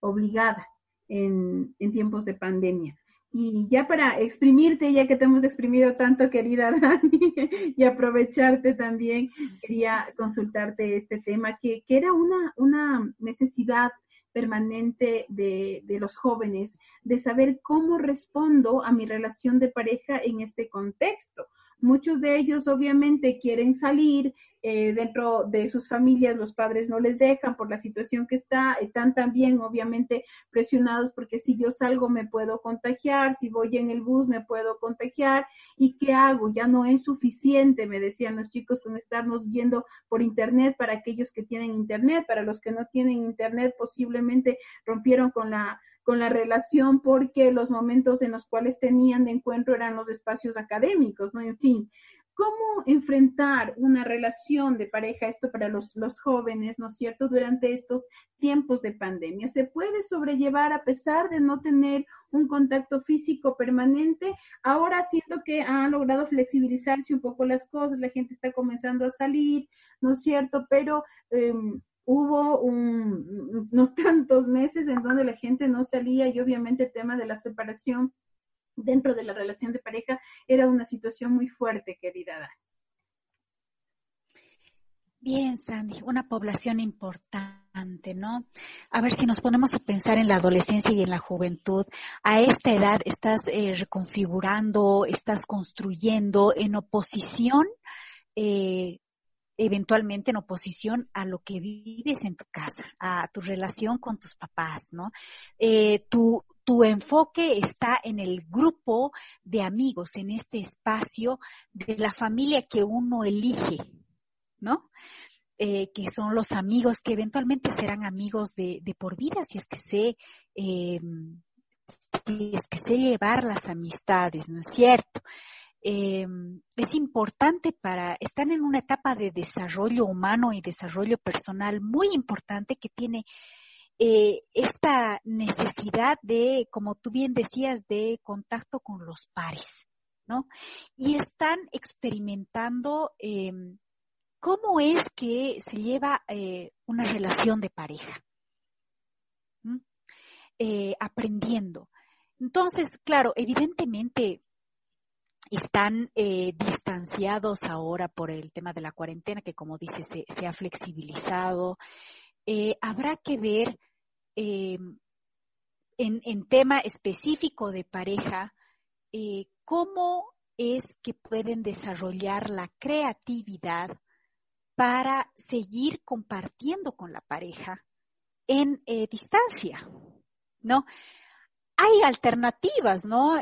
obligada en, tiempos de pandemia. Y ya para exprimirte, ya que te hemos exprimido tanto, querida Dani, y aprovecharte también, quería consultarte este tema, que, era una, una necesidad permanente de, de, los jóvenes, de saber cómo respondo a mi relación de pareja en este contexto. Muchos de ellos obviamente quieren salir, eh, dentro de sus familias los padres no les dejan por la situación que está, están también obviamente presionados porque si yo salgo me puedo contagiar, si voy en el bus me puedo contagiar y qué hago, ya no es suficiente, me decían los chicos, con estarnos viendo por internet para aquellos que tienen internet, para los que no tienen internet posiblemente rompieron con la con la relación porque los momentos en los cuales tenían de encuentro eran los espacios académicos, ¿no? En fin, ¿cómo enfrentar una relación de pareja, esto para los, los jóvenes, ¿no es cierto?, durante estos tiempos de pandemia. ¿Se puede sobrellevar a pesar de no tener un contacto físico permanente? Ahora siento que han logrado flexibilizarse un poco las cosas, la gente está comenzando a salir, ¿no es cierto? Pero... Eh, hubo unos tantos meses en donde la gente no salía y obviamente el tema de la separación dentro de la relación de pareja era una situación muy fuerte, querida Dani. Bien, Sandy, una población importante, ¿no? A ver si nos ponemos a pensar en la adolescencia y en la juventud. A esta edad estás eh, reconfigurando, estás construyendo en oposición eh, eventualmente en oposición a lo que vives en tu casa, a tu relación con tus papás, ¿no? Eh, tu, tu enfoque está en el grupo de amigos, en este espacio de la familia que uno elige, ¿no? Eh, que son los amigos que eventualmente serán amigos de, de por vida, si es que sé, eh, si es que sé llevar las amistades, ¿no es cierto? Eh, es importante para, están en una etapa de desarrollo humano y desarrollo personal muy importante que tiene eh, esta necesidad de, como tú bien decías, de contacto con los pares, ¿no? Y están experimentando eh, cómo es que se lleva eh, una relación de pareja, eh, aprendiendo. Entonces, claro, evidentemente están eh, distanciados ahora por el tema de la cuarentena, que como dice, se, ha flexibilizado. Eh, habrá que ver eh, en, en, tema específico de pareja cómo es que pueden desarrollar la creatividad para seguir compartiendo con la pareja en distancia, ¿no? Hay alternativas, ¿no?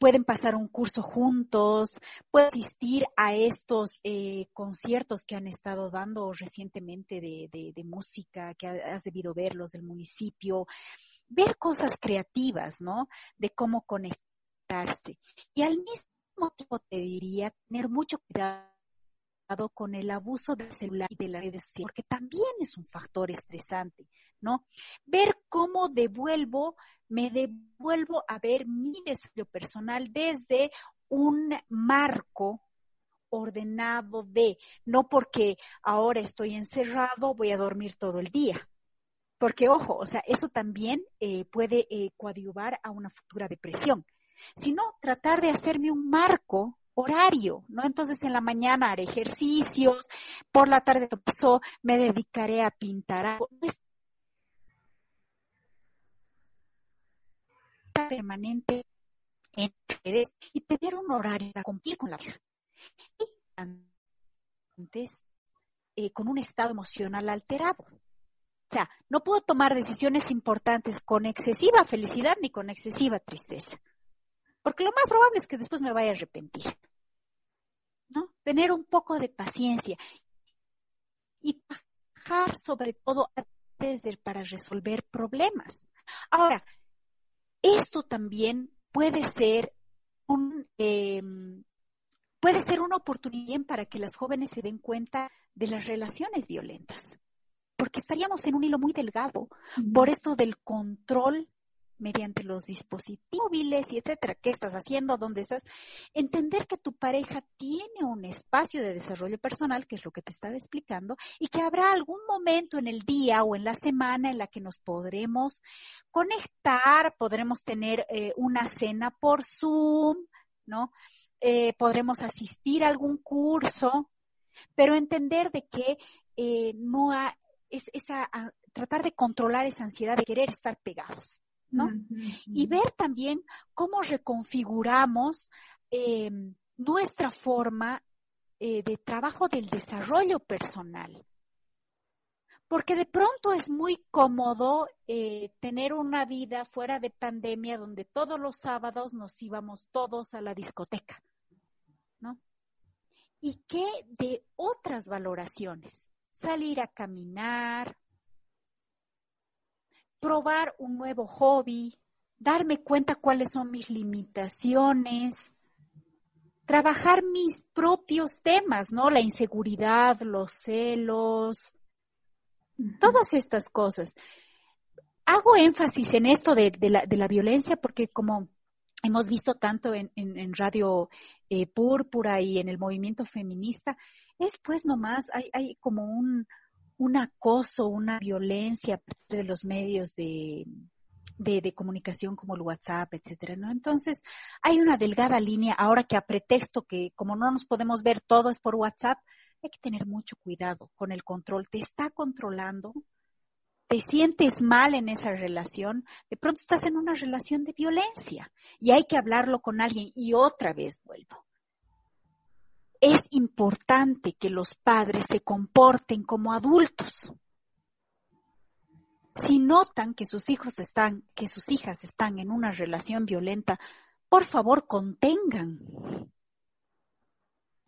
pueden pasar un curso juntos, pueden asistir a estos eh, conciertos que han estado dando recientemente de, de, música, que has debido verlos del municipio, ver cosas creativas, ¿no? De cómo conectarse. Y al mismo tiempo te diría tener mucho cuidado con el abuso del celular y de las redes sociales, porque también es un factor estresante, ¿no? Ver cómo devuelvo, me devuelvo a ver mi desarrollo personal desde un marco ordenado de, no porque ahora estoy encerrado, voy a dormir todo el día. Porque, ojo, o sea, eso también eh, puede eh, coadyuvar a una futura depresión. sino tratar de hacerme un marco horario, ¿no? Entonces en la mañana haré ejercicios, por la tarde me dedicaré a pintar permanente en redes y tener un horario para cumplir con la vida. Y antes, eh, con un estado emocional alterado. O sea, no puedo tomar decisiones importantes con excesiva felicidad ni con excesiva tristeza. Porque lo más probable es que después me vaya a arrepentir. ¿No? Tener un poco de paciencia. Y trabajar sobre todo antes de, para resolver problemas. Ahora, esto también puede ser un, em, puede ser una oportunidad para que las jóvenes se den cuenta de las relaciones violentas, porque estaríamos en un hilo muy delgado por eso del control mediante los dispositivos móviles y etcétera, qué estás haciendo, dónde estás, entender que tu pareja tiene un espacio de desarrollo personal, que es lo que te estaba explicando, y que habrá algún momento en el día o en la semana en la que nos podremos conectar, podremos tener eh, una cena por Zoom, ¿no? Eh, podremos asistir a algún curso, pero entender de que eh, no es esa, tratar de controlar esa ansiedad de querer estar pegados. ¿No? Y ver también cómo reconfiguramos em, nuestra forma eh, de trabajo del desarrollo personal. Porque de pronto es muy cómodo eh, tener una vida fuera de pandemia donde todos los sábados nos íbamos todos a la discoteca, ¿no? ¿Y qué de otras valoraciones? Salir a caminar, probar un nuevo hobby, darme cuenta cuáles son mis limitaciones, trabajar mis propios temas, ¿no? La inseguridad, los celos, todas estas cosas. Hago énfasis en esto de, la, de la, violencia porque como hemos visto tanto en, en, Radio eh, Púrpura y en el movimiento feminista, es pues nomás, hay, hay como un, un acoso, una violencia de los medios de, de, comunicación como el WhatsApp, etcétera, ¿no? Entonces, hay una delgada línea ahora que a pretexto que como no nos podemos ver todos por WhatsApp, hay que tener mucho cuidado con el control. Te está controlando, te sientes mal en esa relación, de pronto estás en una relación de violencia y hay que hablarlo con alguien y otra vez vuelvo es importante que los padres se comporten como adultos. Si notan que sus hijos están, que sus hijas están en una relación violenta, por favor contengan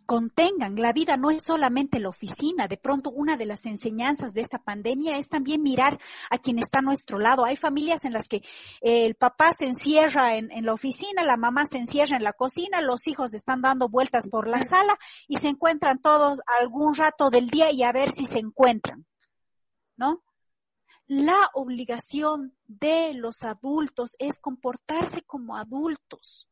contengan. La vida no es solamente la oficina. De pronto, una de las enseñanzas de esta pandemia es también mirar a quien está a nuestro lado. Hay familias en las que el papá se encierra en, la oficina, la mamá se encierra en la cocina, los hijos están dando vueltas por la sala y se encuentran todos algún rato del día y a ver si se encuentran. ¿No? La obligación de los adultos es comportarse como adultos.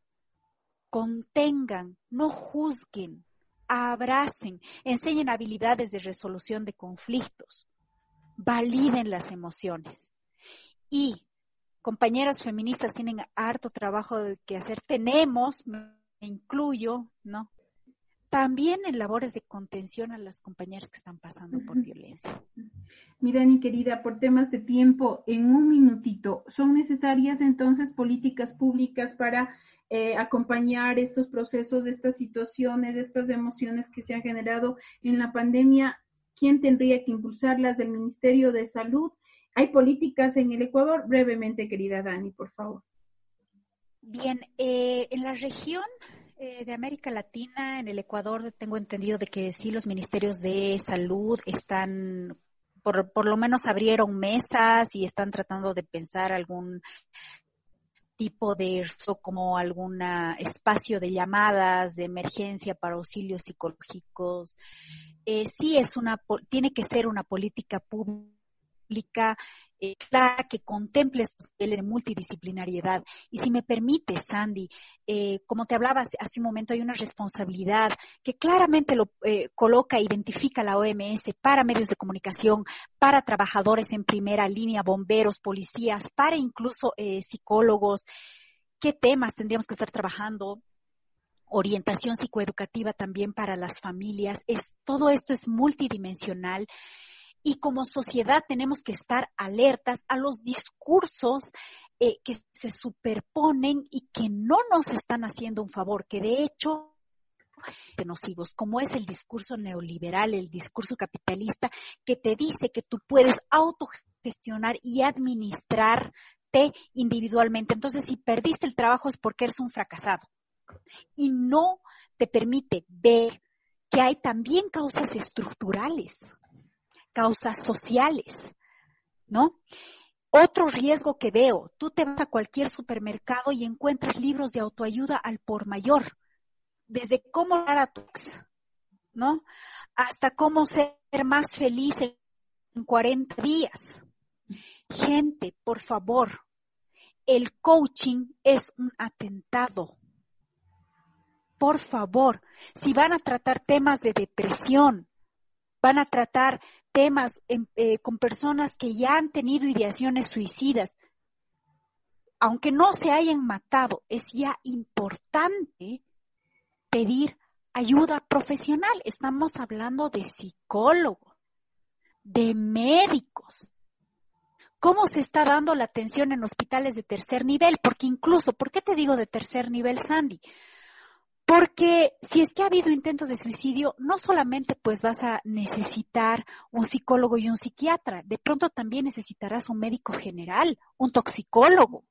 Contengan, no juzguen, abracen, enseñen habilidades de resolución de conflictos, validen las emociones. Y compañeras feministas tienen harto trabajo que hacer. Tenemos, me incluyo, ¿no? También en labores de contención a las compañeras que están pasando por violencia. Mira, mi querida, por temas de tiempo, en un minutito, ¿son necesarias entonces políticas públicas para eh, acompañar estos procesos, estas situaciones, estas emociones que se han generado en la pandemia, ¿quién tendría que impulsarlas? ¿Del Ministerio de Salud? ¿Hay políticas en el Ecuador? Brevemente, querida Dani, por favor. Bien, eh, en la región eh, de América Latina, en el Ecuador, tengo entendido de que sí los ministerios de salud están por, por, lo menos abrieron mesas y están tratando de pensar algún tipo de como algún espacio de llamadas de emergencia para auxilios psicológicos. Eh, sí es una, tiene que ser una política pública eh, que contemple estos niveles de multidisciplinariedad. Y si me permite, Sandy, eh, como te hablaba hace un momento, hay una responsabilidad que claramente lo eh, coloca, identifica la OMS para medios de comunicación, para trabajadores en primera línea, bomberos, policías, para incluso psicólogos. qué temas tendríamos que estar trabajando, orientación psicoeducativa también para las familias. Es, todo esto es multidimensional y como sociedad tenemos que estar alertas a los discursos eh, que se superponen y que no nos están haciendo un favor, que de hecho nocivos, como es el discurso neoliberal, el discurso capitalista, que te dice que tú puedes autogestionar y administrarte individualmente. Entonces, si perdiste el trabajo es porque eres un fracasado. Y no te permite ver que hay también causas estructurales, causas sociales, ¿no? Otro riesgo que veo, tú te vas a cualquier supermercado y encuentras libros de autoayuda al por mayor desde cómo dar a tu ex, ¿no? Hasta cómo ser más feliz en 40 días. Gente, por favor, el coaching es un atentado. Por favor, si van a tratar temas de depresión, van a tratar temas eh, con personas que ya han tenido ideaciones suicidas, aunque no se hayan matado, es ya importante pedir ayuda profesional. Estamos hablando de psicólogos, de médicos. ¿Cómo se está dando la atención en hospitales de tercer nivel? Porque incluso, ¿por qué te digo de tercer nivel, Sandy? Porque si es que ha habido intento de suicidio, no solamente pues vas a necesitar un psicólogo y un psiquiatra, de pronto también necesitarás un médico general, un toxicólogo.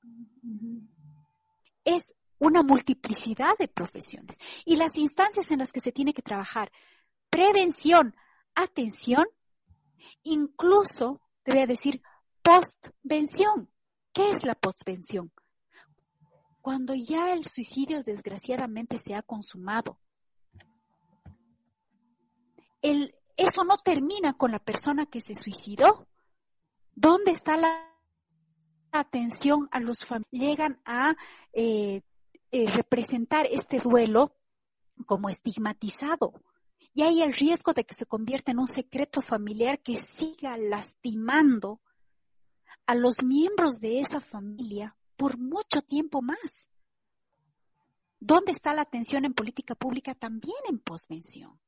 Es una multiplicidad de profesiones y las instancias en las que se tiene que trabajar. Prevención, atención, incluso, te voy a decir, postvención. ¿Qué es la postvención? Cuando ya el suicidio desgraciadamente se ha consumado. El, eso no termina con la persona que se suicidó. ¿Dónde está la atención a los familiares? Llegan a eh, eh, representar este duelo como estigmatizado. Y hay el riesgo de que se convierta en un secreto familiar que siga lastimando a los miembros de esa familia por mucho tiempo más. ¿Dónde está la atención en política pública también en posvención?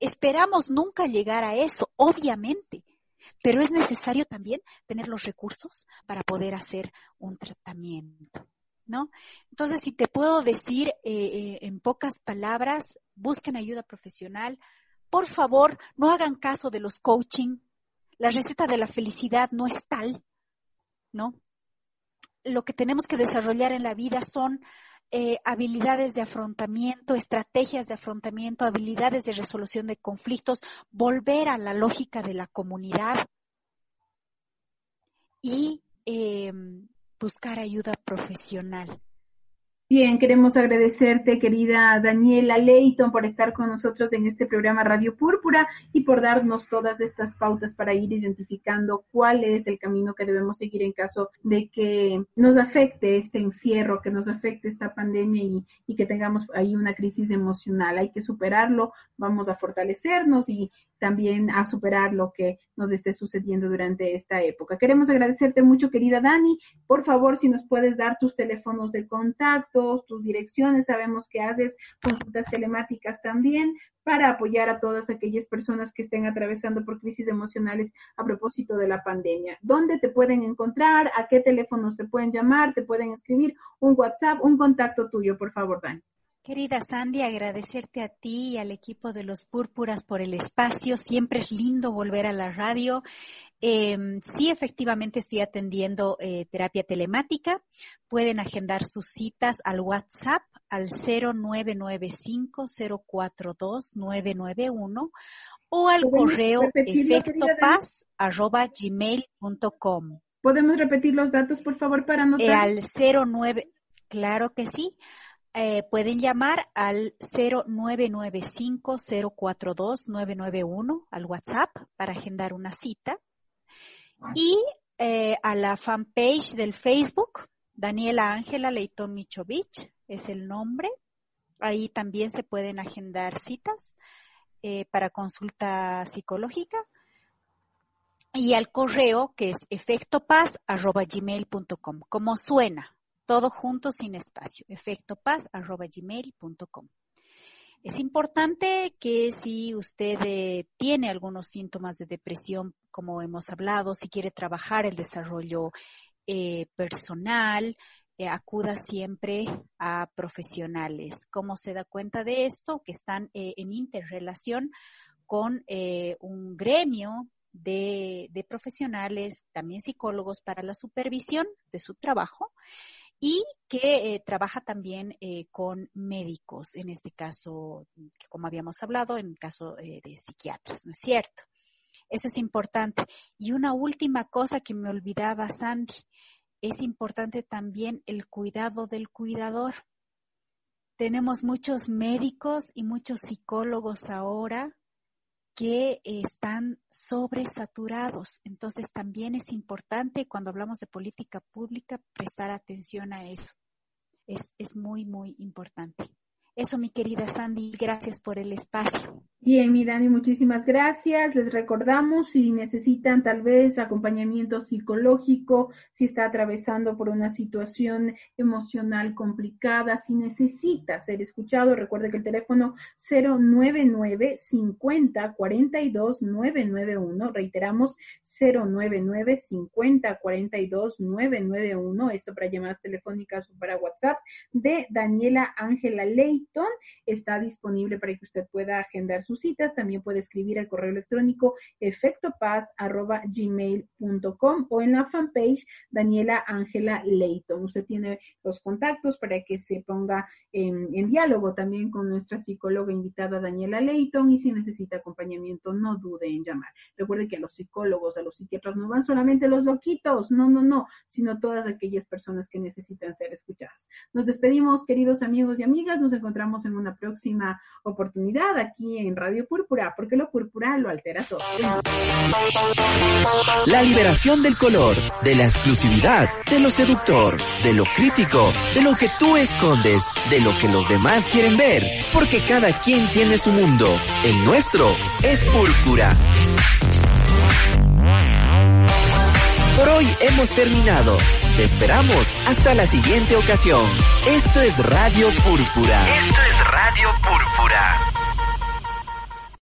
Esperamos nunca llegar a eso, obviamente, pero es necesario también tener los recursos para poder hacer un tratamiento. ¿no? Entonces, si te puedo decir eh, eh, en pocas palabras, busquen ayuda profesional. Por favor, no hagan caso de los coaching. La receta de la felicidad no es tal, ¿no? Lo que tenemos que desarrollar en la vida son eh, habilidades de afrontamiento, estrategias de afrontamiento, habilidades de resolución de conflictos, volver a la lógica de la comunidad y buscar ayuda profesional. Bien, queremos agradecerte, querida Daniela Leighton, por estar con nosotros en este programa Radio Púrpura y por darnos todas estas pautas para ir identificando cuál es el camino que debemos seguir en caso de que nos afecte este encierro, que nos afecte esta pandemia y, y que tengamos ahí una crisis emocional. Hay que superarlo, vamos a fortalecernos y también a superar lo que nos esté sucediendo durante esta época. Queremos agradecerte mucho, querida Dani. Por favor, si nos puedes dar tus teléfonos de contacto, tus direcciones, sabemos que haces consultas telemáticas también para apoyar a todas aquellas personas que estén atravesando por crisis emocionales a propósito de la pandemia. ¿Dónde te pueden encontrar? ¿A qué teléfonos te pueden llamar? ¿Te pueden escribir? Un WhatsApp, un contacto tuyo, por favor, Dani. Querida Sandy, agradecerte a ti y al equipo de los Púrpuras por el espacio. Siempre es lindo volver a la radio. Em, sí, efectivamente estoy atendiendo eh, terapia telemática. Pueden agendar sus citas al WhatsApp al 0995-042-991 o al correo efectopaz.gmail.com. ¿Podemos repetir los datos, por favor, para nosotros? Eh, al 09, claro que sí, eh, pueden llamar al 0995-042-991 al WhatsApp para agendar una cita. Y eh, a la fanpage del Facebook, Daniela Ángela Leitón Michovich es el nombre. Ahí también se pueden agendar citas eh, para consulta psicológica. Y al correo que es efectopaz.gmail.com, como suena, todo junto sin espacio, efectopaz.gmail.com. Es importante que si usted eh, tiene algunos síntomas de depresión, como hemos hablado, si quiere trabajar el desarrollo eh, personal, eh, acuda siempre a profesionales. ¿Cómo se da cuenta de esto? Que están en interrelación con un gremio de, de, profesionales, también psicólogos, para la supervisión de su trabajo y que eh, trabaja también eh, con médicos, en este caso, como habíamos hablado, en el caso eh, de psiquiatras, ¿no es cierto? Eso es importante. Y una última cosa que me olvidaba, Sandy, es importante también el cuidado del cuidador. Tenemos muchos médicos y muchos psicólogos ahora que están sobresaturados. Entonces también es importante cuando hablamos de política pública prestar atención a eso. Es, es muy, muy importante. Eso, mi querida Sandy, gracias por el espacio. Bien, mi Dani, muchísimas gracias. Les recordamos si necesitan tal vez acompañamiento psicológico, si está atravesando por una situación emocional complicada, si necesita ser escuchado, recuerde que el teléfono 099 50 42 991, reiteramos 099 50 42 991, esto para llamadas telefónicas o para WhatsApp de Daniela Ángela Está disponible para que usted pueda agendar sus citas, también puede escribir al correo electrónico efectopaz.gmail.com o en la fanpage Daniela Ángela Leighton. Usted tiene los contactos para que se ponga en, diálogo también con nuestra psicóloga invitada Daniela Leighton y si necesita acompañamiento no dude en llamar. Recuerde que a los psicólogos, a los psiquiatras no van solamente los loquitos, no, no, no, sino todas aquellas personas que necesitan ser escuchadas. Nos despedimos, queridos amigos y amigas, nos encontramos en una próxima oportunidad aquí en Radio Púrpura, porque lo púrpura lo altera todo. La liberación del color, de la exclusividad, de lo seductor, de lo crítico, de lo que tú escondes, de lo que los demás quieren ver, porque cada quien tiene su mundo. El nuestro es púrpura. Por hoy hemos terminado. Te esperamos hasta la siguiente ocasión. Esto es Radio Púrpura. Esto es Radio Púrpura.